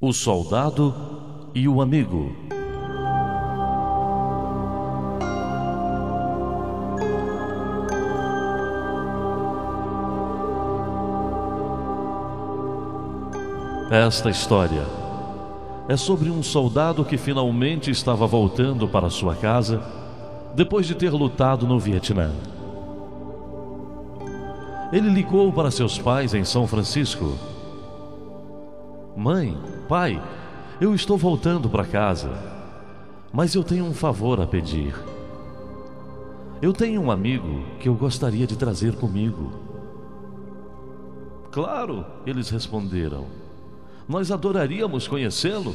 O soldado e o amigo. Esta história é sobre um soldado que finalmente estava voltando para sua casa depois de ter lutado no Vietnã. Ele ligou para seus pais em São Francisco. Mãe, pai, eu estou voltando para casa, mas eu tenho um favor a pedir. Eu tenho um amigo que eu gostaria de trazer comigo. Claro, eles responderam. Nós adoraríamos conhecê-lo.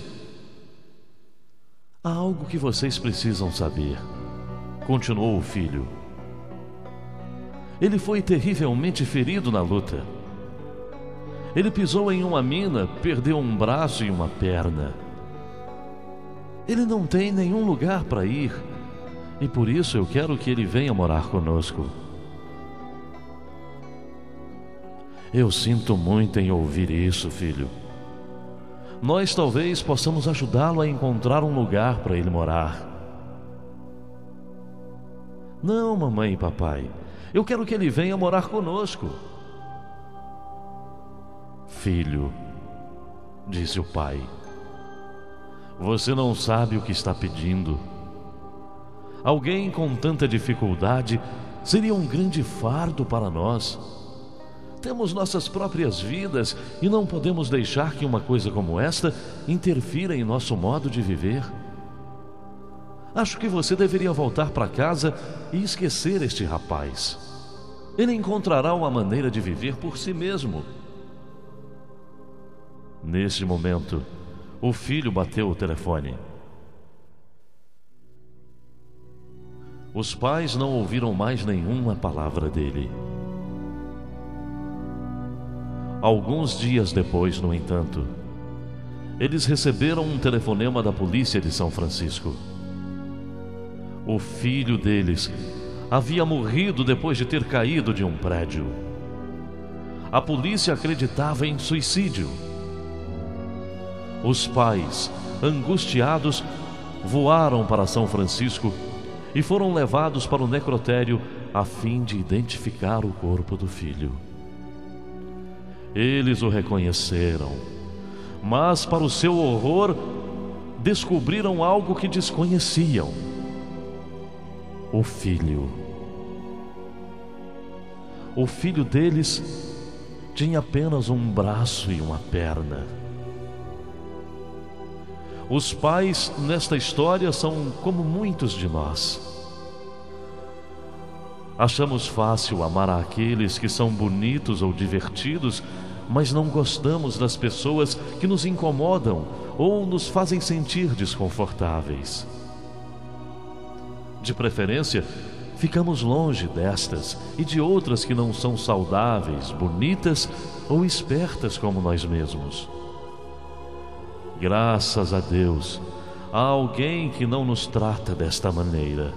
Há algo que vocês precisam saber, continuou o filho. Ele foi terrivelmente ferido na luta. Ele pisou em uma mina, perdeu um braço e uma perna. Ele não tem nenhum lugar para ir e por isso eu quero que ele venha morar conosco. Eu sinto muito em ouvir isso, filho nós talvez possamos ajudá-lo a encontrar um lugar para ele morar. Não, mamãe e papai, eu quero que ele venha morar conosco. Filho, disse o pai, você não sabe o que está pedindo. Alguém com tanta dificuldade seria um grande fardo para nós. Temos nossas próprias vidas e não podemos deixar que uma coisa como esta interfira em nosso modo de viver. Acho que você deveria voltar para casa e esquecer este rapaz. Ele encontrará uma maneira de viver por si mesmo. Neste momento, o filho bateu o telefone. Os pais não ouviram mais nenhuma palavra dele. Alguns dias depois, no entanto, eles receberam um telefonema da polícia de São Francisco. O filho deles havia morrido depois de ter caído de um prédio. A polícia acreditava em suicídio. Os pais, angustiados, voaram para São Francisco e foram levados para o necrotério a fim de identificar o corpo do filho. Eles o reconheceram, mas, para o seu horror, descobriram algo que desconheciam: o filho. O filho deles tinha apenas um braço e uma perna. Os pais nesta história são como muitos de nós. Achamos fácil amar aqueles que são bonitos ou divertidos mas não gostamos das pessoas que nos incomodam ou nos fazem sentir desconfortáveis. De preferência, ficamos longe destas e de outras que não são saudáveis, bonitas ou espertas como nós mesmos. Graças a Deus, há alguém que não nos trata desta maneira.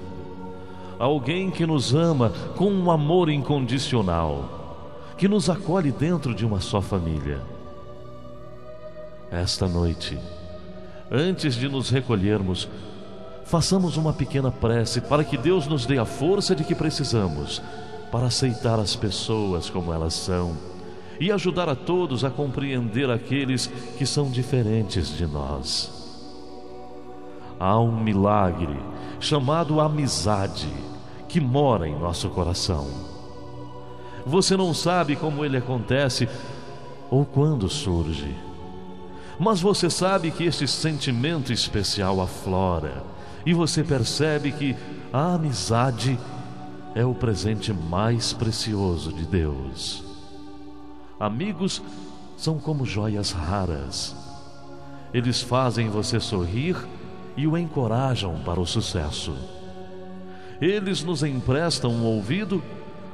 Alguém que nos ama com um amor incondicional que nos acolhe dentro de uma só família. Esta noite, antes de nos recolhermos, façamos uma pequena prece para que Deus nos dê a força de que precisamos para aceitar as pessoas como elas são e ajudar a todos a compreender aqueles que são diferentes de nós. Há um milagre chamado amizade que mora em nosso coração você não sabe como ele acontece ou quando surge. Mas você sabe que este sentimento especial aflora e você percebe que a amizade é o presente mais precioso de Deus. Amigos são como joias raras. Eles fazem você sorrir e o encorajam para o sucesso. Eles nos emprestam um ouvido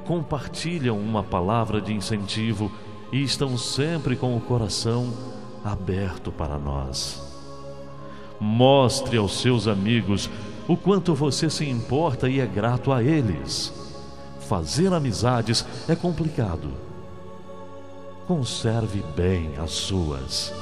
compartilham uma palavra de incentivo e estão sempre com o coração aberto para nós. Mostre aos seus amigos o quanto você se importa e é grato a eles. Fazer amizades é complicado. Conserve bem as suas.